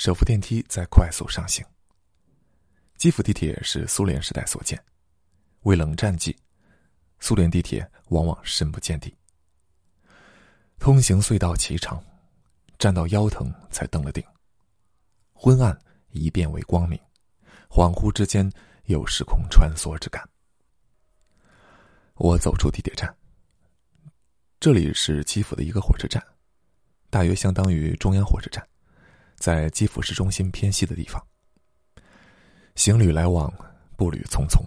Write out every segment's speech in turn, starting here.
手扶电梯在快速上行。基辅地铁是苏联时代所建，为冷战季，苏联地铁往往深不见底。通行隧道奇长，站到腰疼才登了顶。昏暗一变为光明，恍惚之间有时空穿梭之感。我走出地铁站，这里是基辅的一个火车站，大约相当于中央火车站，在基辅市中心偏西的地方。行旅来往，步履匆匆。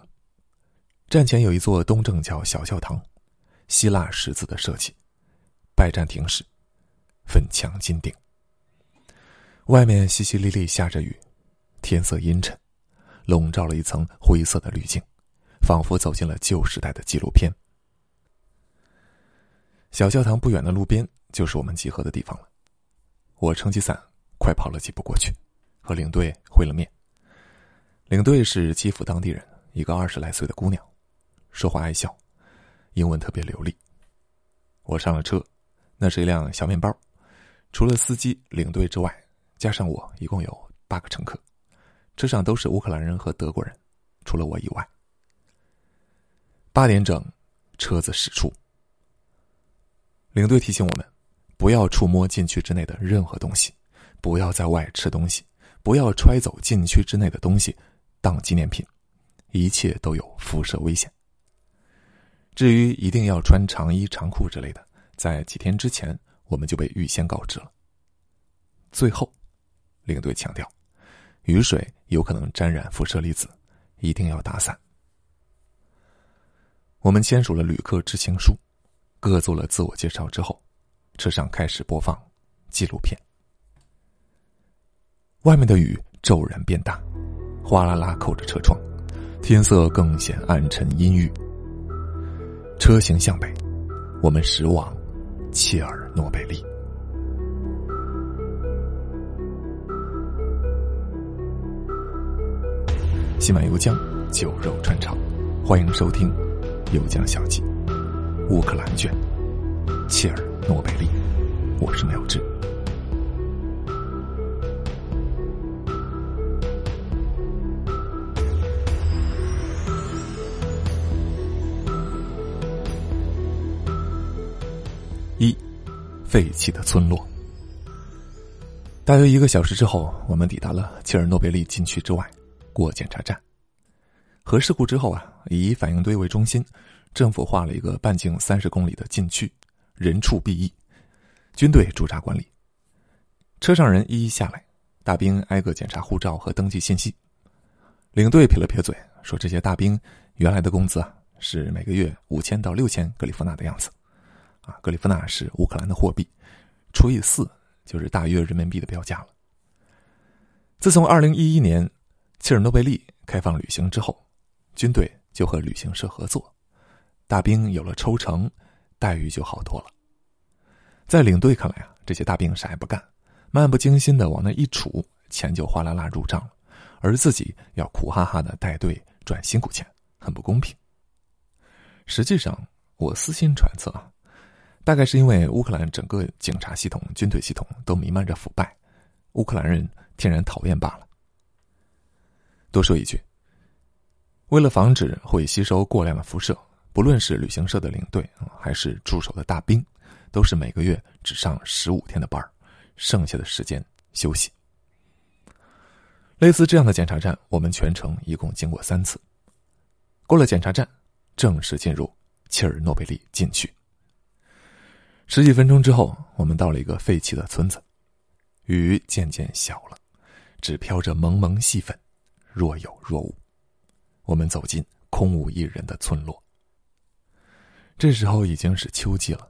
站前有一座东正教小教堂，希腊十字的设计，拜占庭式，粉墙金顶。外面淅淅沥沥下着雨，天色阴沉，笼罩了一层灰色的滤镜，仿佛走进了旧时代的纪录片。小教堂不远的路边就是我们集合的地方了。我撑起伞，快跑了几步过去，和领队会了面。领队是基辅当地人，一个二十来岁的姑娘，说话爱笑，英文特别流利。我上了车，那是一辆小面包，除了司机、领队之外，加上我，一共有八个乘客。车上都是乌克兰人和德国人，除了我以外。八点整，车子驶出。领队提醒我们，不要触摸禁区之内的任何东西，不要在外吃东西，不要揣走禁区之内的东西。当纪念品，一切都有辐射危险。至于一定要穿长衣长裤之类的，在几天之前我们就被预先告知了。最后，领队强调，雨水有可能沾染辐射粒子，一定要打伞。我们签署了旅客知情书，各做了自我介绍之后，车上开始播放纪录片。外面的雨骤然变大。哗啦啦扣着车窗，天色更显暗沉阴郁。车行向北，我们驶往切尔诺贝利。西满油江，酒肉穿肠，欢迎收听《油江小记》乌克兰卷，切尔诺贝利。我是苗志。废弃的村落。大约一个小时之后，我们抵达了切尔诺贝利禁区之外，过检查站。核事故之后啊，以反应堆为中心，政府画了一个半径三十公里的禁区，人畜避疫，军队驻扎管理。车上人一一下来，大兵挨个检查护照和登记信息。领队撇了撇嘴，说：“这些大兵原来的工资啊，是每个月五千到六千格里夫纳的样子。”啊，格里夫纳是乌克兰的货币，除以四就是大约人民币的标价了。自从二零一一年切尔诺贝利开放旅行之后，军队就和旅行社合作，大兵有了抽成，待遇就好多了。在领队看来啊，这些大兵啥也不干，漫不经心的往那一杵，钱就哗啦啦入账了，而自己要苦哈哈的带队赚辛苦钱，很不公平。实际上，我私心揣测啊。大概是因为乌克兰整个警察系统、军队系统都弥漫着腐败，乌克兰人天然讨厌罢了。多说一句，为了防止会吸收过量的辐射，不论是旅行社的领队还是驻守的大兵，都是每个月只上十五天的班剩下的时间休息。类似这样的检查站，我们全程一共经过三次。过了检查站，正式进入切尔诺贝利禁区。十几分钟之后，我们到了一个废弃的村子，雨渐渐小了，只飘着蒙蒙细粉，若有若无。我们走进空无一人的村落。这时候已经是秋季了，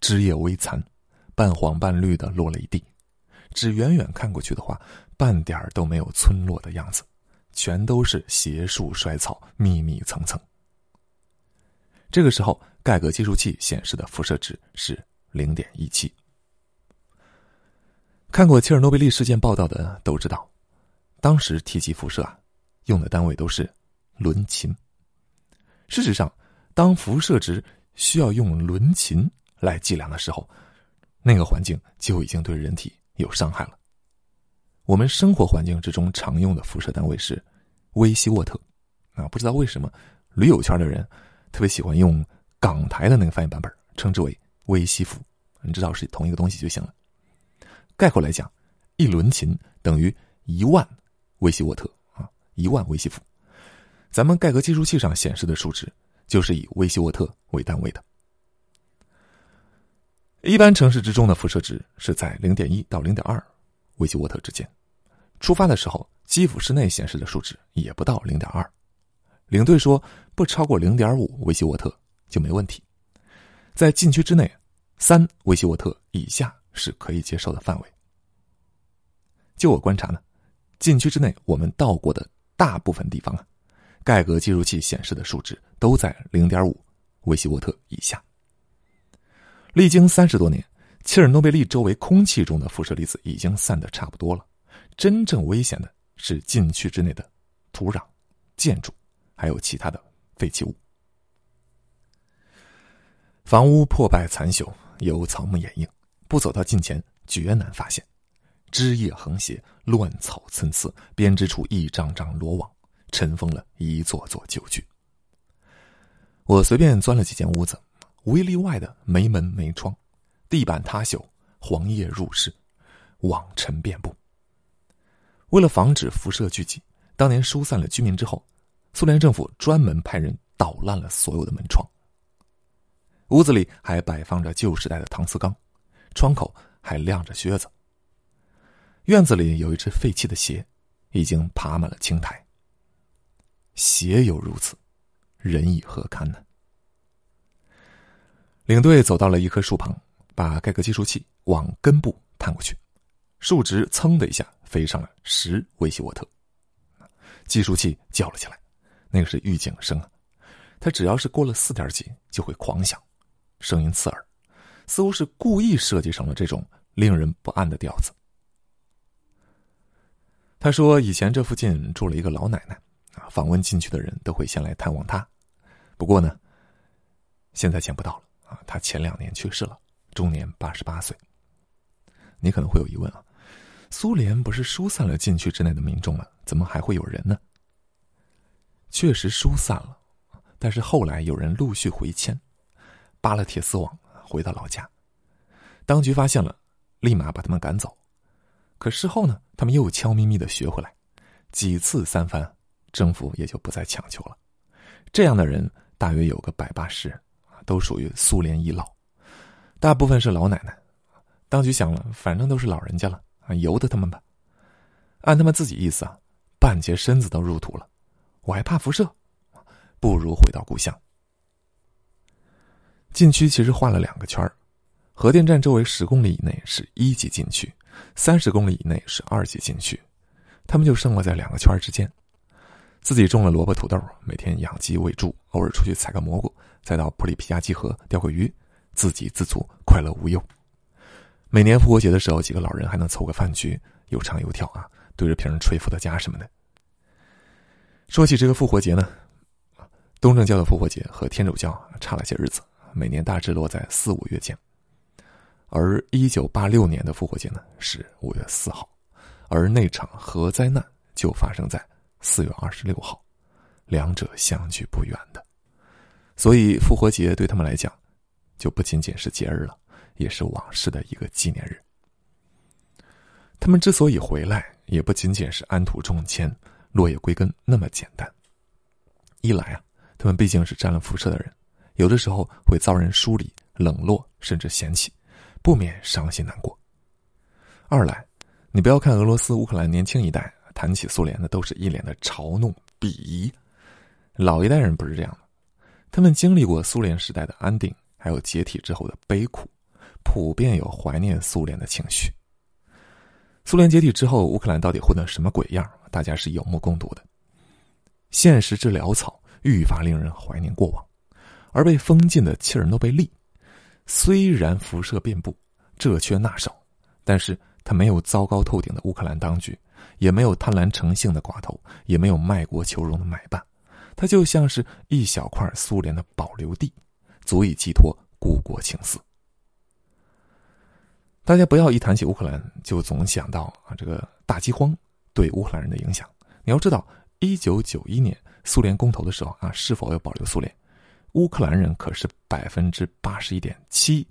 枝叶微残，半黄半绿的落了一地。只远远看过去的话，半点儿都没有村落的样子，全都是斜树衰草，密密层层。这个时候，盖格计数器显示的辐射值是。零点一七。看过切尔诺贝利事件报道的都知道，当时提及辐射啊，用的单位都是伦琴。事实上，当辐射值需要用伦琴来计量的时候，那个环境就已经对人体有伤害了。我们生活环境之中常用的辐射单位是微西沃特，啊，不知道为什么驴友圈的人特别喜欢用港台的那个翻译版本，称之为微西弗，你知道是同一个东西就行了。概括来讲，一轮琴等于一万微西沃特啊，一万微西弗。咱们盖格计数器上显示的数值就是以微西沃特为单位的。一般城市之中的辐射值是在零点一到零点二微西沃特之间。出发的时候，基辅室内显示的数值也不到零点二。领队说，不超过零点五微西沃特就没问题。在禁区之内，三微西沃特以下是可以接受的范围。就我观察呢，禁区之内我们到过的大部分地方啊，盖格计数器显示的数值都在零点五微西沃特以下。历经三十多年，切尔诺贝利周围空气中的辐射粒子已经散得差不多了。真正危险的是禁区之内的土壤、建筑，还有其他的废弃物。房屋破败残朽，有草木掩映，不走到近前绝难发现。枝叶横斜，乱草参差，编织出一张张罗网，尘封了一座座旧居。我随便钻了几间屋子，无一例外的没门没窗，地板塌朽，黄叶入室，网尘遍布。为了防止辐射聚集，当年疏散了居民之后，苏联政府专门派人捣烂了所有的门窗。屋子里还摆放着旧时代的搪瓷缸，窗口还晾着靴子。院子里有一只废弃的鞋，已经爬满了青苔。鞋有如此，人以何堪呢？领队走到了一棵树旁，把盖格计数器往根部探过去，数值噌的一下。飞上了十微西沃特，计数器叫了起来，那个是预警声啊！它只要是过了四点几就会狂响，声音刺耳，似乎是故意设计成了这种令人不安的调子。他说：“以前这附近住了一个老奶奶，啊，访问进去的人都会先来探望她。不过呢，现在见不到了啊，她前两年去世了，终年八十八岁。你可能会有疑问啊。”苏联不是疏散了禁区之内的民众吗？怎么还会有人呢？确实疏散了，但是后来有人陆续回迁，扒了铁丝网回到老家。当局发现了，立马把他们赶走。可事后呢，他们又悄咪咪的学回来，几次三番，政府也就不再强求了。这样的人大约有个百八十人，都属于苏联遗老，大部分是老奶奶。当局想了，反正都是老人家了。啊由得他们吧，按他们自己意思啊，半截身子都入土了，我还怕辐射，不如回到故乡。禁区其实画了两个圈核电站周围十公里以内是一级禁区，三十公里以内是二级禁区，他们就生活在两个圈之间，自己种了萝卜土豆，每天养鸡喂猪，偶尔出去采个蘑菇，再到普里皮亚季河钓个鱼，自给自足，快乐无忧。每年复活节的时候，几个老人还能凑个饭局，又唱又跳啊，对着瓶吹伏特加什么的。说起这个复活节呢，东正教的复活节和天主教差了些日子，每年大致落在四五月间。而一九八六年的复活节呢是五月四号，而那场核灾难就发生在四月二十六号，两者相距不远的，所以复活节对他们来讲，就不仅仅是节日了。也是往事的一个纪念日。他们之所以回来，也不仅仅是安土重迁、落叶归根那么简单。一来啊，他们毕竟是沾了辐射的人，有的时候会遭人疏离、冷落，甚至嫌弃，不免伤心难过；二来，你不要看俄罗斯、乌克兰年轻一代谈起苏联的都是一脸的嘲弄、鄙夷，老一代人不是这样的，他们经历过苏联时代的安定，还有解体之后的悲苦。普遍有怀念苏联的情绪。苏联解体之后，乌克兰到底混得什么鬼样？大家是有目共睹的。现实之潦草，愈发令人怀念过往。而被封禁的切尔诺贝利，虽然辐射遍布，这缺那少，但是他没有糟糕透顶的乌克兰当局，也没有贪婪成性的寡头，也没有卖国求荣的买办，它就像是一小块苏联的保留地，足以寄托故国情思。大家不要一谈起乌克兰就总想到啊这个大饥荒对乌克兰人的影响。你要知道，一九九一年苏联公投的时候啊，是否要保留苏联，乌克兰人可是百分之八十一点七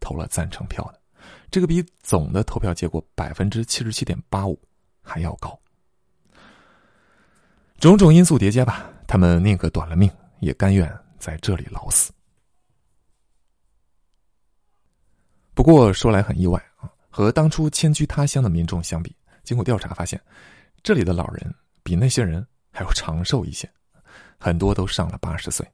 投了赞成票的，这个比总的投票结果百分之七十七点八五还要高。种种因素叠加吧，他们宁可短了命，也甘愿在这里老死。不过说来很意外啊，和当初迁居他乡的民众相比，经过调查发现，这里的老人比那些人还要长寿一些，很多都上了八十岁。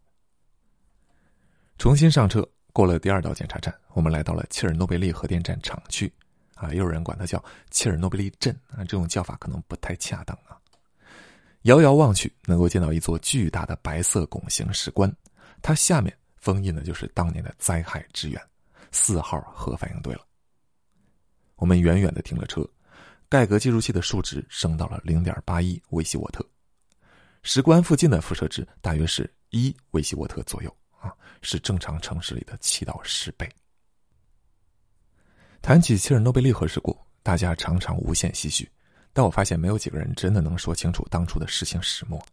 重新上车，过了第二道检查站，我们来到了切尔诺贝利核电站厂区，啊，也有人管它叫切尔诺贝利镇啊，这种叫法可能不太恰当啊。遥遥望去，能够见到一座巨大的白色拱形石棺，它下面封印的就是当年的灾害之源——四号核反应堆了。我们远远的停了车，盖格计数器的数值升到了零点八一微西沃特，石棺附近的辐射值大约是一微西沃特左右。啊，是正常城市里的七到十倍。谈起切尔诺贝利核事故，大家常常无限唏嘘。但我发现没有几个人真的能说清楚当初的事情始末。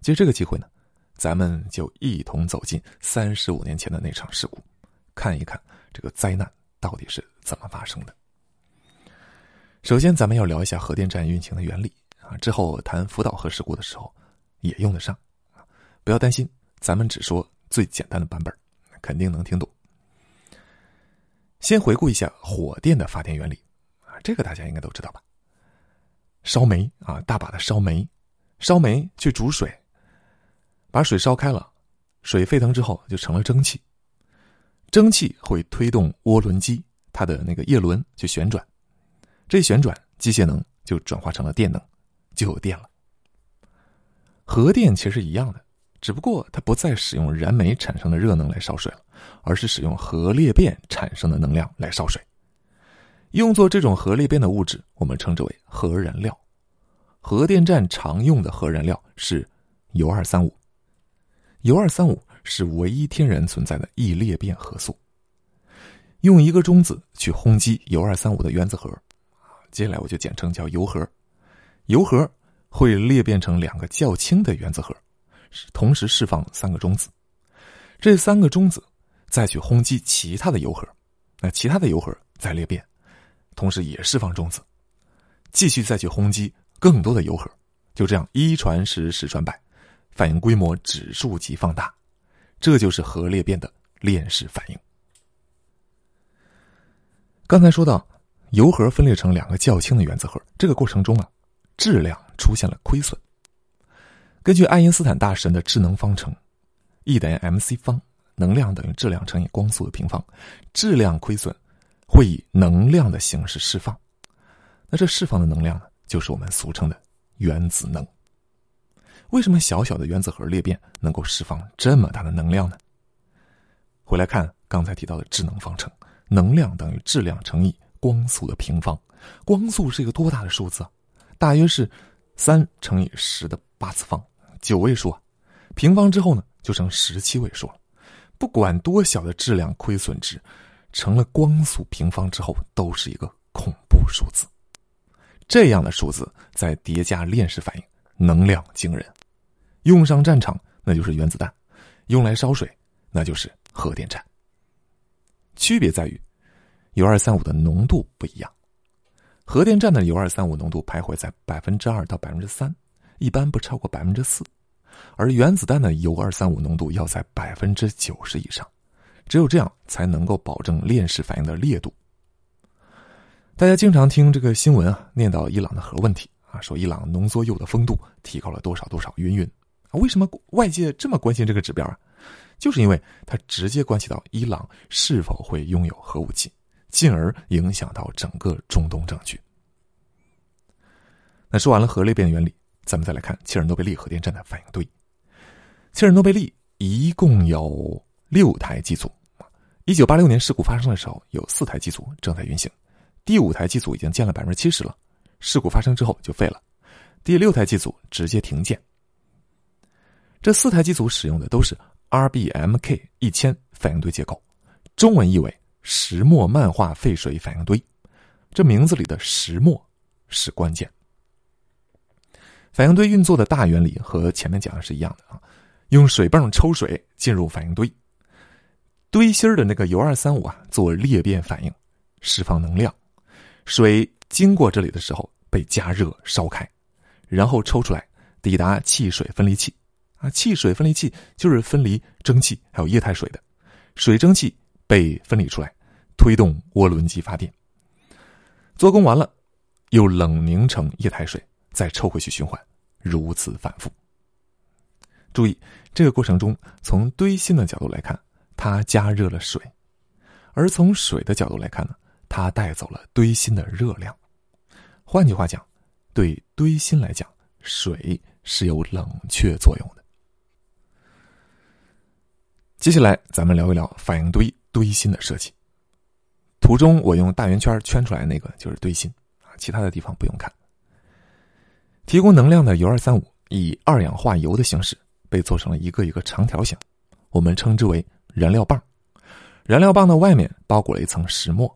借这个机会呢，咱们就一同走进三十五年前的那场事故，看一看这个灾难到底是怎么发生的。首先，咱们要聊一下核电站运行的原理啊，之后谈福岛核事故的时候也用得上。不要担心，咱们只说最简单的版本，肯定能听懂。先回顾一下火电的发电原理啊，这个大家应该都知道吧？烧煤啊，大把的烧煤，烧煤去煮水，把水烧开了，水沸腾之后就成了蒸汽，蒸汽会推动涡轮机，它的那个叶轮去旋转，这旋转机械能就转化成了电能，就有电了。核电其实一样的，只不过它不再使用燃煤产生的热能来烧水了，而是使用核裂变产生的能量来烧水。用作这种核裂变的物质，我们称之为核燃料。核电站常用的核燃料是铀二三五。铀二三五是唯一天然存在的易裂变核素。用一个中子去轰击铀二三五的原子核，啊接下来我就简称叫铀核。铀核会裂变成两个较轻的原子核，同时释放三个中子。这三个中子再去轰击其他的铀核，那其他的铀核再裂变。同时也释放中子，继续再去轰击更多的铀核，就这样一传十，十传百，反应规模指数级放大，这就是核裂变的链式反应。刚才说到，铀核分裂成两个较轻的原子核，这个过程中啊，质量出现了亏损。根据爱因斯坦大神的智能方程，E 等于 mc 方，能量等于质量乘以光速的平方，质量亏损。会以能量的形式释放，那这释放的能量呢，就是我们俗称的原子能。为什么小小的原子核裂变能够释放这么大的能量呢？回来看刚才提到的智能方程，能量等于质量乘以光速的平方。光速是一个多大的数字啊？大约是三乘以十的八次方，九位数啊。平方之后呢，就成十七位数了。不管多小的质量亏损值。成了光速平方之后，都是一个恐怖数字。这样的数字在叠加链式反应，能量惊人。用上战场，那就是原子弹；用来烧水，那就是核电站。区别在于，铀二三五的浓度不一样。核电站的铀二三五浓度徘徊在百分之二到百分之三，一般不超过百分之四；而原子弹的铀二三五浓度要在百分之九十以上。只有这样才能够保证链式反应的烈度。大家经常听这个新闻啊，念到伊朗的核问题啊，说伊朗浓缩铀的丰度提高了多少多少，云云。为什么外界这么关心这个指标啊？就是因为它直接关系到伊朗是否会拥有核武器，进而影响到整个中东政局。那说完了核裂变原理，咱们再来看切尔诺贝利核电站的反应堆。切尔诺贝利一共有六台机组。一九八六年事故发生的时候，有四台机组正在运行，第五台机组已经建了百分之七十了。事故发生之后就废了，第六台机组直接停建。这四台机组使用的都是 RBMK 一千反应堆结构，中文译为石墨漫化沸水反应堆。这名字里的石墨是关键。反应堆运作的大原理和前面讲的是一样的啊，用水泵抽水进入反应堆，堆芯的那个铀二三五啊做裂变反应，释放能量，水经过这里的时候被加热烧开，然后抽出来抵达汽水分离器，啊，汽水分离器就是分离蒸汽还有液态水的，水蒸气被分离出来，推动涡轮机发电，做工完了，又冷凝成液态水。再抽回去循环，如此反复。注意，这个过程中，从堆芯的角度来看，它加热了水；而从水的角度来看呢，它带走了堆芯的热量。换句话讲，对堆芯来讲，水是有冷却作用的。接下来，咱们聊一聊反应堆堆芯的设计。图中我用大圆圈圈出来那个就是堆芯啊，其他的地方不用看。提供能量的铀二三五以二氧化铀的形式被做成了一个一个长条形，我们称之为燃料棒。燃料棒的外面包裹了一层石墨，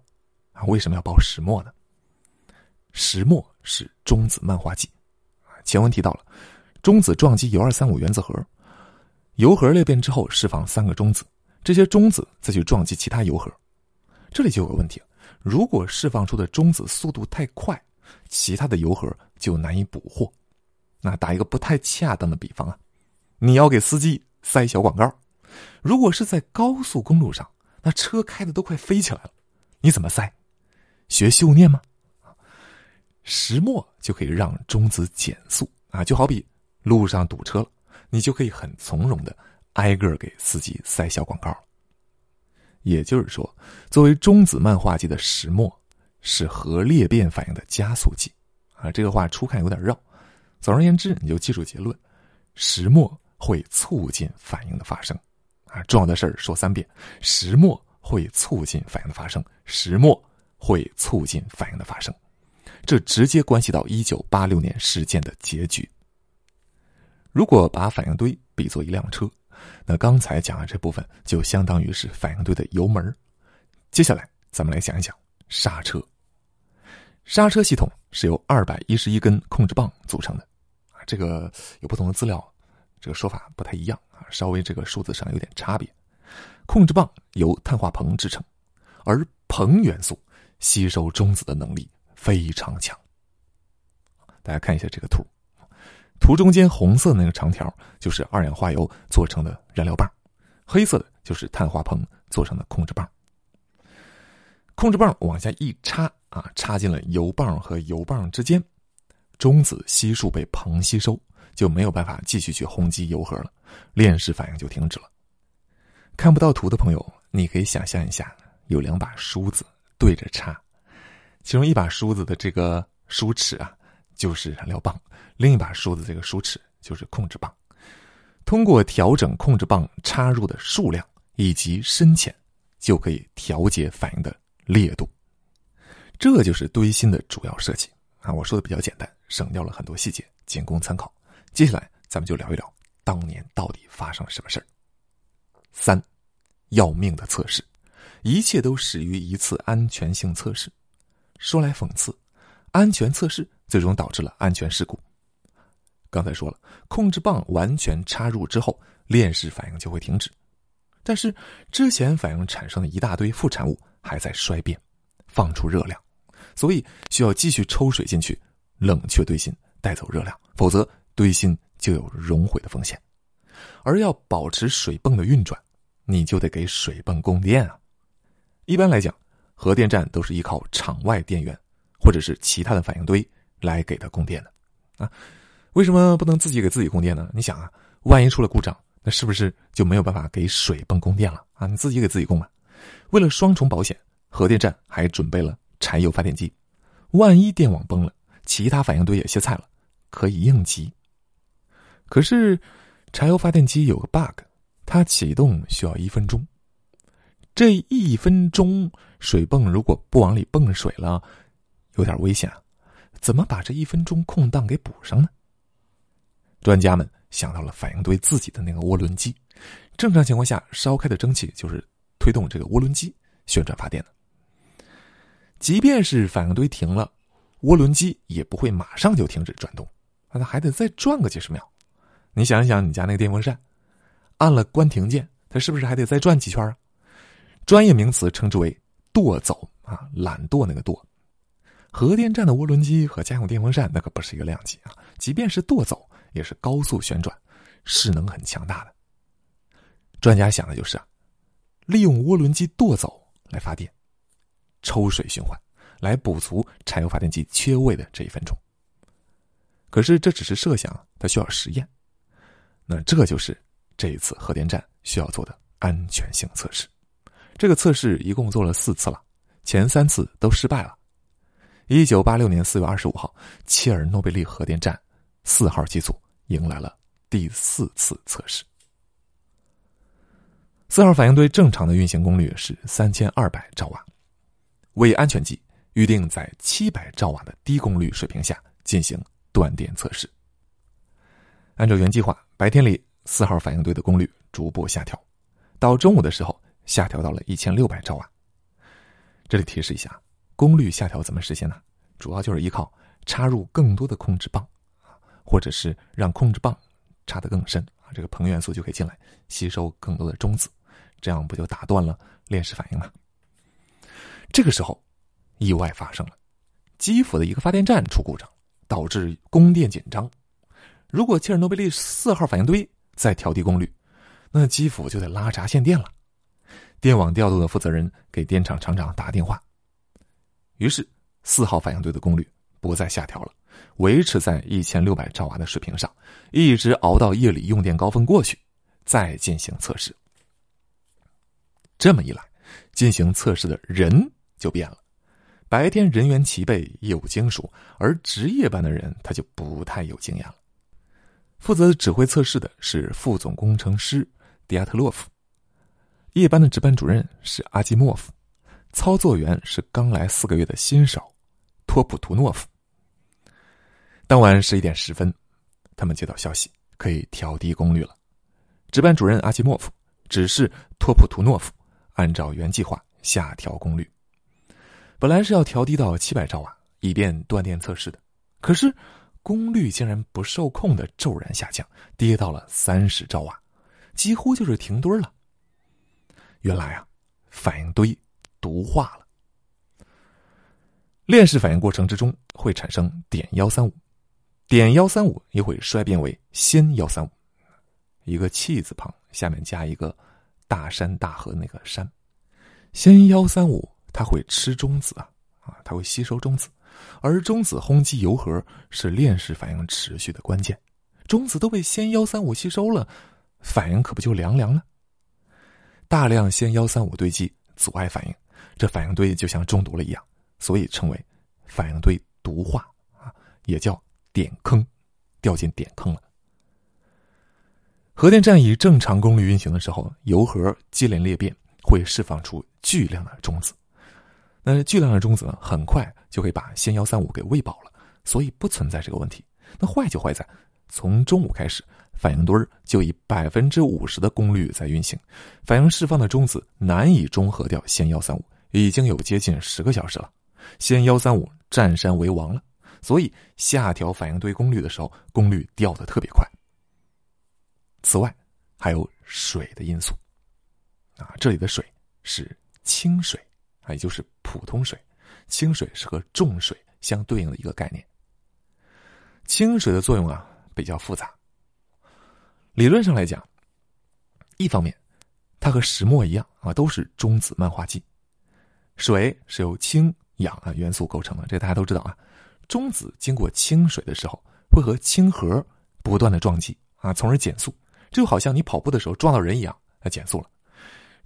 啊，为什么要包石墨呢？石墨是中子漫化剂。前文提到了，中子撞击铀二三五原子核，铀核裂变之后释放三个中子，这些中子再去撞击其他铀核。这里就有个问题如果释放出的中子速度太快。其他的油盒就难以捕获。那打一个不太恰当的比方啊，你要给司机塞小广告，如果是在高速公路上，那车开的都快飞起来了，你怎么塞？学修炼吗？石墨就可以让中子减速啊，就好比路上堵车了，你就可以很从容的挨个给司机塞小广告。也就是说，作为中子漫化剂的石墨。是核裂变反应的加速剂，啊，这个话初看有点绕。总而言之，你就记住结论：石墨会促进反应的发生。啊，重要的事儿说三遍：石墨会促进反应的发生，石墨会促进反应的发生。这直接关系到一九八六年事件的结局。如果把反应堆比作一辆车，那刚才讲的这部分就相当于是反应堆的油门。接下来，咱们来想一想刹车。刹车系统是由二百一十一根控制棒组成的，啊，这个有不同的资料，这个说法不太一样啊，稍微这个数字上有点差别。控制棒由碳化硼制成，而硼元素吸收中子的能力非常强。大家看一下这个图，图中间红色那个长条就是二氧化铀做成的燃料棒，黑色的就是碳化硼做成的控制棒。控制棒往下一插。啊，插进了油棒和油棒之间，中子悉数被硼吸收，就没有办法继续去轰击油盒了，链式反应就停止了。看不到图的朋友，你可以想象一下，有两把梳子对着插，其中一把梳子的这个梳齿啊，就是燃料棒；另一把梳子这个梳齿就是控制棒。通过调整控制棒插入的数量以及深浅，就可以调节反应的烈度。这就是堆芯的主要设计啊！我说的比较简单，省掉了很多细节，仅供参考。接下来咱们就聊一聊当年到底发生了什么事儿。三，要命的测试，一切都始于一次安全性测试。说来讽刺，安全测试最终导致了安全事故。刚才说了，控制棒完全插入之后，链式反应就会停止，但是之前反应产生的一大堆副产物还在衰变，放出热量。所以需要继续抽水进去，冷却堆芯，带走热量，否则堆芯就有熔毁的风险。而要保持水泵的运转，你就得给水泵供电啊。一般来讲，核电站都是依靠场外电源或者是其他的反应堆来给它供电的啊。为什么不能自己给自己供电呢？你想啊，万一出了故障，那是不是就没有办法给水泵供电了啊？你自己给自己供吧。为了双重保险，核电站还准备了。柴油发电机，万一电网崩了，其他反应堆也歇菜了，可以应急。可是，柴油发电机有个 bug，它启动需要一分钟。这一分钟，水泵如果不往里泵水了，有点危险啊！怎么把这一分钟空档给补上呢？专家们想到了反应堆自己的那个涡轮机。正常情况下，烧开的蒸汽就是推动这个涡轮机旋转发电的。即便是反应堆停了，涡轮机也不会马上就停止转动，那它还得再转个几十秒。你想一想，你家那个电风扇，按了关停键，它是不是还得再转几圈啊？专业名词称之为舵走啊，懒惰那个舵。核电站的涡轮机和家用电风扇那可不是一个量级啊！即便是舵走，也是高速旋转，势能很强大的。专家想的就是啊，利用涡轮机舵走来发电，抽水循环，来补足柴油发电机缺位的这一分钟。可是这只是设想，它需要实验。那这就是这一次核电站需要做的安全性测试。这个测试一共做了四次了，前三次都失败了。一九八六年四月二十五号，切尔诺贝利核电站四号机组迎来了第四次测试。四号反应堆正常的运行功率是三千二百兆瓦，为安全计，预定在七百兆瓦的低功率水平下进行断电测试。按照原计划，白天里四号反应堆的功率逐步下调，到中午的时候下调到了一千六百兆瓦。这里提示一下，功率下调怎么实现呢？主要就是依靠插入更多的控制棒，或者是让控制棒插得更深啊，这个硼元素就可以进来吸收更多的中子，这样不就打断了链式反应吗？这个时候，意外发生了，基辅的一个发电站出故障，导致供电紧张。如果切尔诺贝利四号反应堆再调低功率，那基辅就得拉闸限电了。电网调度的负责人给电厂厂长打电话，于是四号反应堆的功率不再下调了，维持在一千六百兆瓦的水平上，一直熬到夜里用电高峰过去，再进行测试。这么一来，进行测试的人就变了，白天人员齐备，业务精熟，而值夜班的人他就不太有经验了。负责指挥测试的是副总工程师迪亚特洛夫，夜班的值班主任是阿基莫夫，操作员是刚来四个月的新手托普图诺夫。当晚十一点十分，他们接到消息，可以调低功率了。值班主任阿基莫夫指示托普图诺夫按照原计划下调功率，本来是要调低到七百兆瓦，以便断电测试的，可是。功率竟然不受控的骤然下降，跌到了三十兆瓦，几乎就是停堆了。原来啊，反应堆毒化了。链式反应过程之中会产生碘幺三五，碘幺三五也会衰变为氙幺三五，一个气字旁下面加一个大山大河那个山，氙幺三五它会吃中子啊啊，它会吸收中子。而中子轰击铀核是链式反应持续的关键，中子都被氙幺三五吸收了，反应可不就凉凉了？大量氙幺三五堆积阻碍反应，这反应堆就像中毒了一样，所以称为反应堆毒化啊，也叫点坑，掉进点坑了。核电站以正常功率运行的时候，铀核接连裂变，会释放出巨量的中子。那巨量的中子呢，很快就可以把氙幺三五给喂饱了，所以不存在这个问题。那坏就坏在，从中午开始，反应堆就以百分之五十的功率在运行，反应释放的中子难以中和掉氙幺三五，已经有接近十个小时了，氙幺三五占山为王了，所以下调反应堆功率的时候，功率掉的特别快。此外，还有水的因素，啊，这里的水是清水。啊，也就是普通水，清水是和重水相对应的一个概念。清水的作用啊比较复杂。理论上来讲，一方面，它和石墨一样啊，都是中子漫化剂。水是由氢、氧啊元素构成的，这大家都知道啊。中子经过清水的时候，会和氢核不断的撞击啊，从而减速。就好像你跑步的时候撞到人一样，它减速了。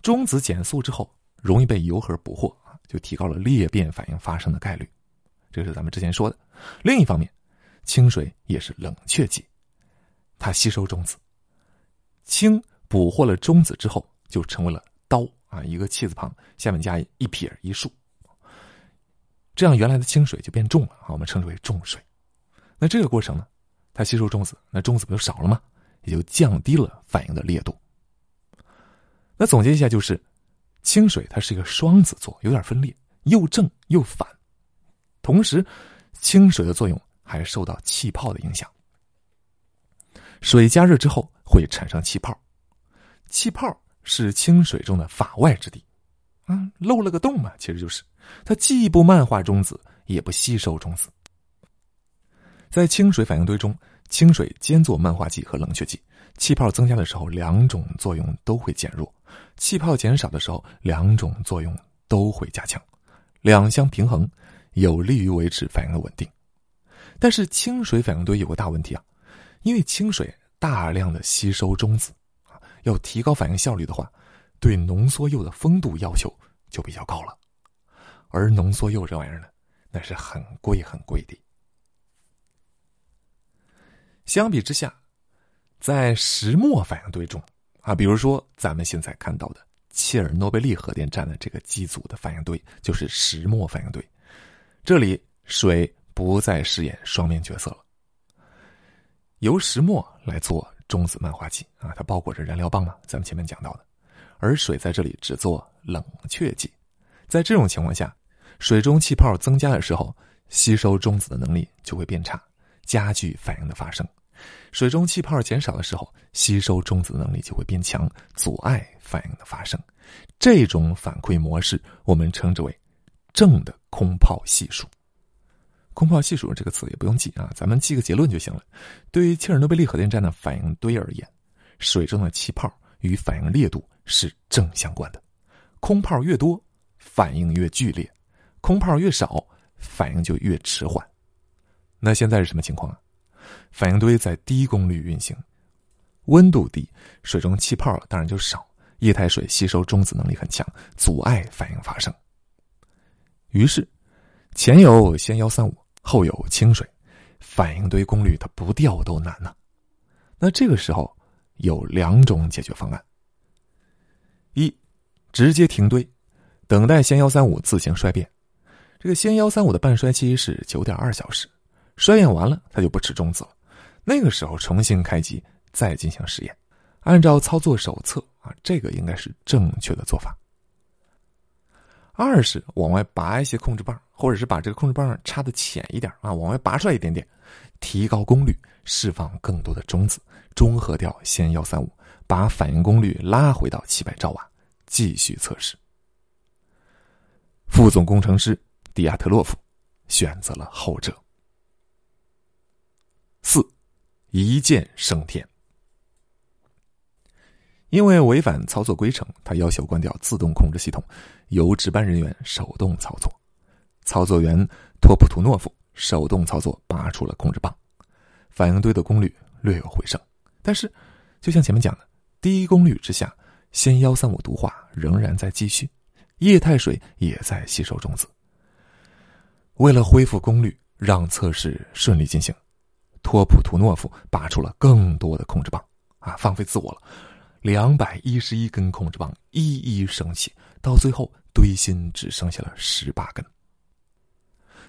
中子减速之后。容易被铀核捕获啊，就提高了裂变反应发生的概率。这是咱们之前说的。另一方面，清水也是冷却剂，它吸收中子。氢捕获了中子之后，就成为了刀啊，一个气字旁下面加一撇一竖，这样原来的清水就变重了啊，我们称之为重水。那这个过程呢，它吸收中子，那中子不就少了吗？也就降低了反应的烈度。那总结一下就是。清水它是一个双子座，有点分裂，又正又反。同时，清水的作用还受到气泡的影响。水加热之后会产生气泡，气泡是清水中的法外之地，啊，漏了个洞嘛，其实就是它既不漫化中子，也不吸收中子。在清水反应堆中，清水兼做漫化剂和冷却剂。气泡增加的时候，两种作用都会减弱；气泡减少的时候，两种作用都会加强，两相平衡，有利于维持反应的稳定。但是清水反应堆有个大问题啊。因为清水大量的吸收中子，啊，要提高反应效率的话，对浓缩铀的风度要求就比较高了。而浓缩铀这玩意儿呢，那是很贵很贵的。相比之下，在石墨反应堆中，啊，比如说咱们现在看到的切尔诺贝利核电站的这个机组的反应堆，就是石墨反应堆，这里水不再饰演双面角色了。由石墨来做中子漫化剂啊，它包裹着燃料棒嘛，咱们前面讲到的，而水在这里只做冷却剂。在这种情况下，水中气泡增加的时候，吸收中子的能力就会变差，加剧反应的发生；水中气泡减少的时候，吸收中子的能力就会变强，阻碍反应的发生。这种反馈模式我们称之为正的空泡系数。空泡系数这个词也不用记啊，咱们记个结论就行了。对于切尔诺贝利核电站的反应堆而言，水中的气泡与反应烈度是正相关的，空泡越多，反应越剧烈；空泡越少，反应就越迟缓。那现在是什么情况啊？反应堆在低功率运行，温度低，水中气泡当然就少，液态水吸收中子能力很强，阻碍反应发生。于是，前有氙幺三五。后有清水，反应堆功率它不掉都难呢。那这个时候有两种解决方案：一，直接停堆，等待氙幺三五自行衰变。这个氙幺三五的半衰期是九点二小时，衰变完了它就不吃中子了。那个时候重新开机再进行实验，按照操作手册啊，这个应该是正确的做法。二是往外拔一些控制棒，或者是把这个控制棒插的浅一点啊，往外拔出来一点点，提高功率，释放更多的中子，中和掉氙幺三五，把反应功率拉回到七百兆瓦，继续测试。副总工程师迪亚特洛夫选择了后者。四，一键升天。因为违反操作规程，他要求关掉自动控制系统，由值班人员手动操作。操作员托普图诺夫手动操作，拔出了控制棒，反应堆的功率略有回升。但是，就像前面讲的，低功率之下，氙幺三五毒化仍然在继续，液态水也在吸收中子。为了恢复功率，让测试顺利进行，托普图诺夫拔出了更多的控制棒，啊，放飞自我了。两百一十一根控制棒一一升起，到最后堆芯只剩下了十八根。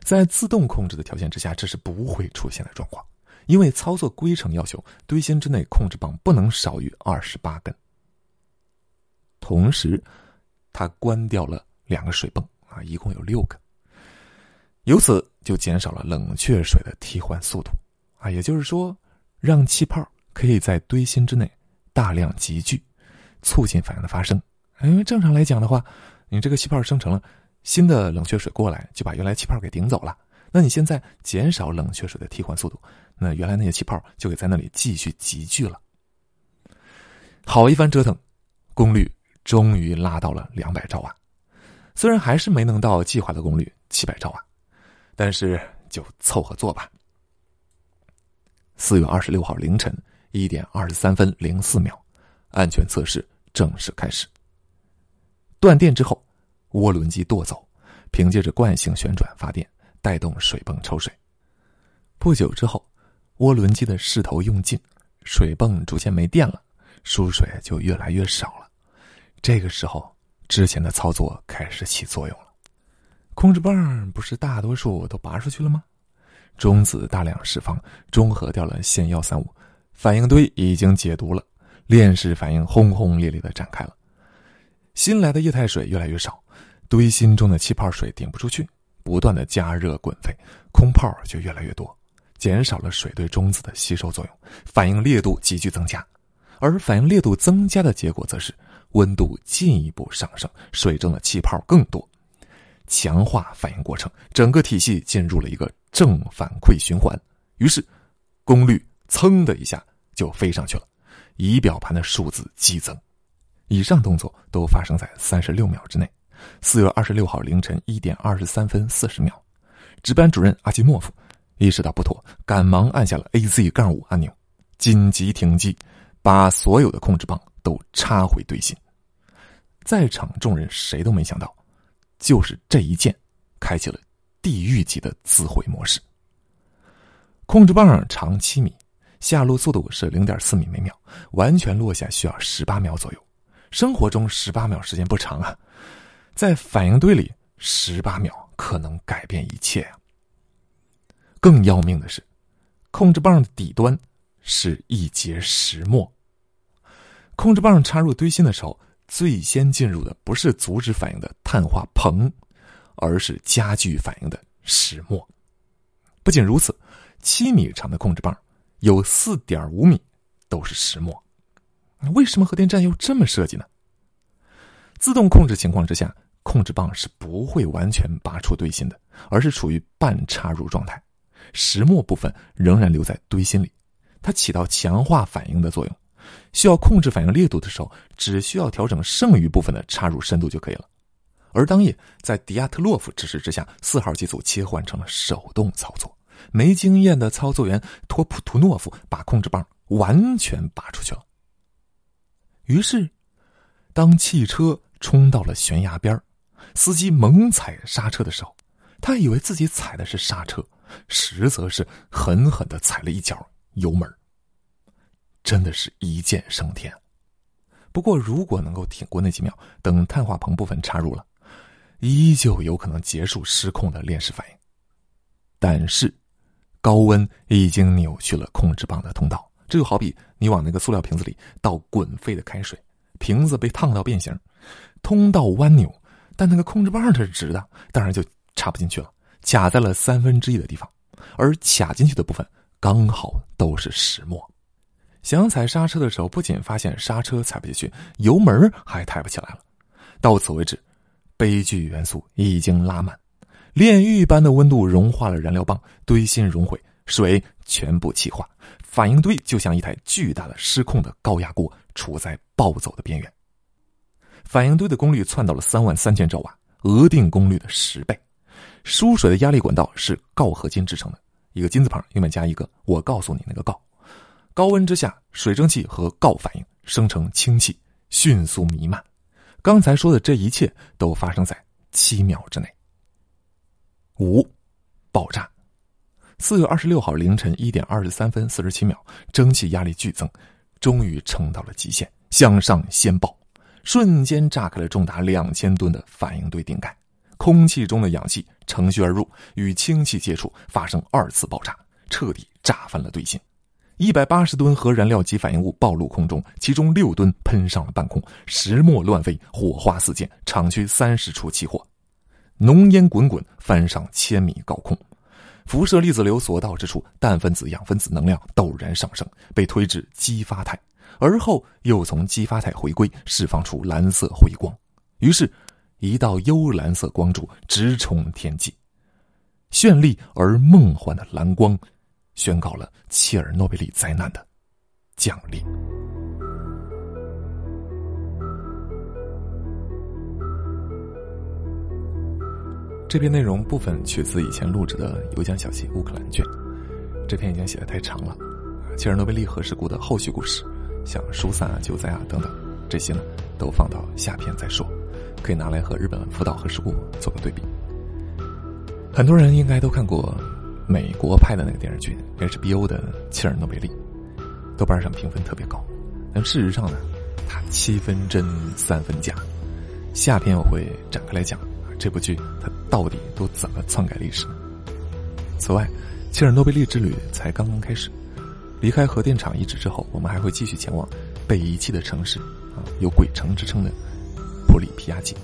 在自动控制的条件之下，这是不会出现的状况，因为操作规程要求堆芯之内控制棒不能少于二十八根。同时，他关掉了两个水泵啊，一共有六个，由此就减少了冷却水的替换速度啊，也就是说，让气泡可以在堆芯之内。大量集聚，促进反应的发生。因为正常来讲的话，你这个气泡生成了，新的冷却水过来就把原来气泡给顶走了。那你现在减少冷却水的替换速度，那原来那些气泡就给在那里继续集聚了。好一番折腾，功率终于拉到了两百兆瓦。虽然还是没能到计划的功率七百兆瓦，但是就凑合做吧。四月二十六号凌晨。一点二十三分零四秒，安全测试正式开始。断电之后，涡轮机舵走，凭借着惯性旋转发电，带动水泵抽水。不久之后，涡轮机的势头用尽，水泵逐渐没电了，输水就越来越少了。这个时候，之前的操作开始起作用了。控制棒不是大多数都拔出去了吗？中子大量释放，中和掉了氙幺三五。反应堆已经解毒了，链式反应轰轰烈烈的展开了。新来的液态水越来越少，堆芯中的气泡水顶不出去，不断的加热滚沸，空泡就越来越多，减少了水对中子的吸收作用，反应烈度急剧增加。而反应烈度增加的结果，则是温度进一步上升，水中的气泡更多，强化反应过程，整个体系进入了一个正反馈循环。于是，功率噌的一下就飞上去了，仪表盘的数字激增。以上动作都发生在三十六秒之内。四月二十六号凌晨一点二十三分四十秒，值班主任阿基莫夫意识到不妥，赶忙按下了 A Z 杠五按钮，紧急停机。把所有的控制棒都插回堆芯，在场众人谁都没想到，就是这一键，开启了地狱级的自毁模式。控制棒长七米，下落速度是零点四米每秒，完全落下需要十八秒左右。生活中十八秒时间不长啊，在反应堆里十八秒可能改变一切啊。更要命的是，控制棒的底端。是一节石墨。控制棒插入堆芯的时候，最先进入的不是阻止反应的碳化硼，而是加剧反应的石墨。不仅如此，七米长的控制棒有四点五米都是石墨。为什么核电站要这么设计呢？自动控制情况之下，控制棒是不会完全拔出堆芯的，而是处于半插入状态，石墨部分仍然留在堆芯里。它起到强化反应的作用，需要控制反应烈度的时候，只需要调整剩余部分的插入深度就可以了。而当夜，在迪亚特洛夫指示之下，四号机组切换成了手动操作。没经验的操作员托普图诺夫把控制棒完全拔出去了。于是，当汽车冲到了悬崖边司机猛踩刹车的时候，他以为自己踩的是刹车，实则是狠狠的踩了一脚。油门真的是一箭升天。不过，如果能够挺过那几秒，等碳化硼部分插入了，依旧有可能结束失控的链式反应。但是，高温已经扭曲了控制棒的通道，这就好比你往那个塑料瓶子里倒滚沸的开水，瓶子被烫到变形，通道弯扭，但那个控制棒它是直的，当然就插不进去了，卡在了三分之一的地方，而卡进去的部分。刚好都是石墨，想踩刹车的时候，不仅发现刹车踩不进去，油门还抬不起来了。到此为止，悲剧元素已经拉满，炼狱般的温度融化了燃料棒，堆芯熔毁，水全部气化，反应堆就像一台巨大的失控的高压锅，处在暴走的边缘。反应堆的功率窜到了三万三千兆瓦，额定功率的十倍。输水的压力管道是锆合金制成的。一个金字旁，右面加一个。我告诉你那个锆，高温之下，水蒸气和锆反应生成氢气，迅速弥漫。刚才说的这一切都发生在七秒之内。五，爆炸。四月二十六号凌晨一点二十三分四十七秒，蒸汽压力剧增，终于撑到了极限，向上掀爆，瞬间炸开了重达两千吨的反应堆顶盖。空气中的氧气乘虚而入，与氢气接触，发生二次爆炸，彻底炸翻了堆芯。一百八十吨核燃料及反应物暴露空中，其中六吨喷上了半空，石墨乱飞，火花四溅，厂区三十处起火，浓烟滚滚，翻上千米高空。辐射粒子流所到之处，氮分子、氧分子能量陡然上升，被推至激发态，而后又从激发态回归，释放出蓝色辉光。于是。一道幽蓝色光柱直冲天际，绚丽而梦幻的蓝光，宣告了切尔诺贝利灾难的降临。这篇内容部分取自以前录制的有奖小记乌克兰卷，这篇已经写的太长了。切尔诺贝利核事故的后续故事，像疏散啊、救灾啊等等，这些呢都放到下篇再说。可以拿来和日本福岛核事故做个对比。很多人应该都看过美国拍的那个电视剧 HBO 的《切尔诺贝利》，豆瓣上评分特别高。但事实上呢，它七分真三分假。下篇我会展开来讲这部剧它到底都怎么篡改历史。此外，切尔诺贝利之旅才刚刚开始。离开核电厂遗址之后，我们还会继续前往被遗弃的城市啊，有“鬼城”之称的。普里皮亚季，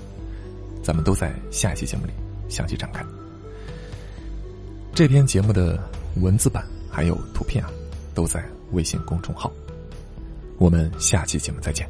咱们都在下一期节目里详细展开。这篇节目的文字版还有图片啊，都在微信公众号。我们下期节目再见。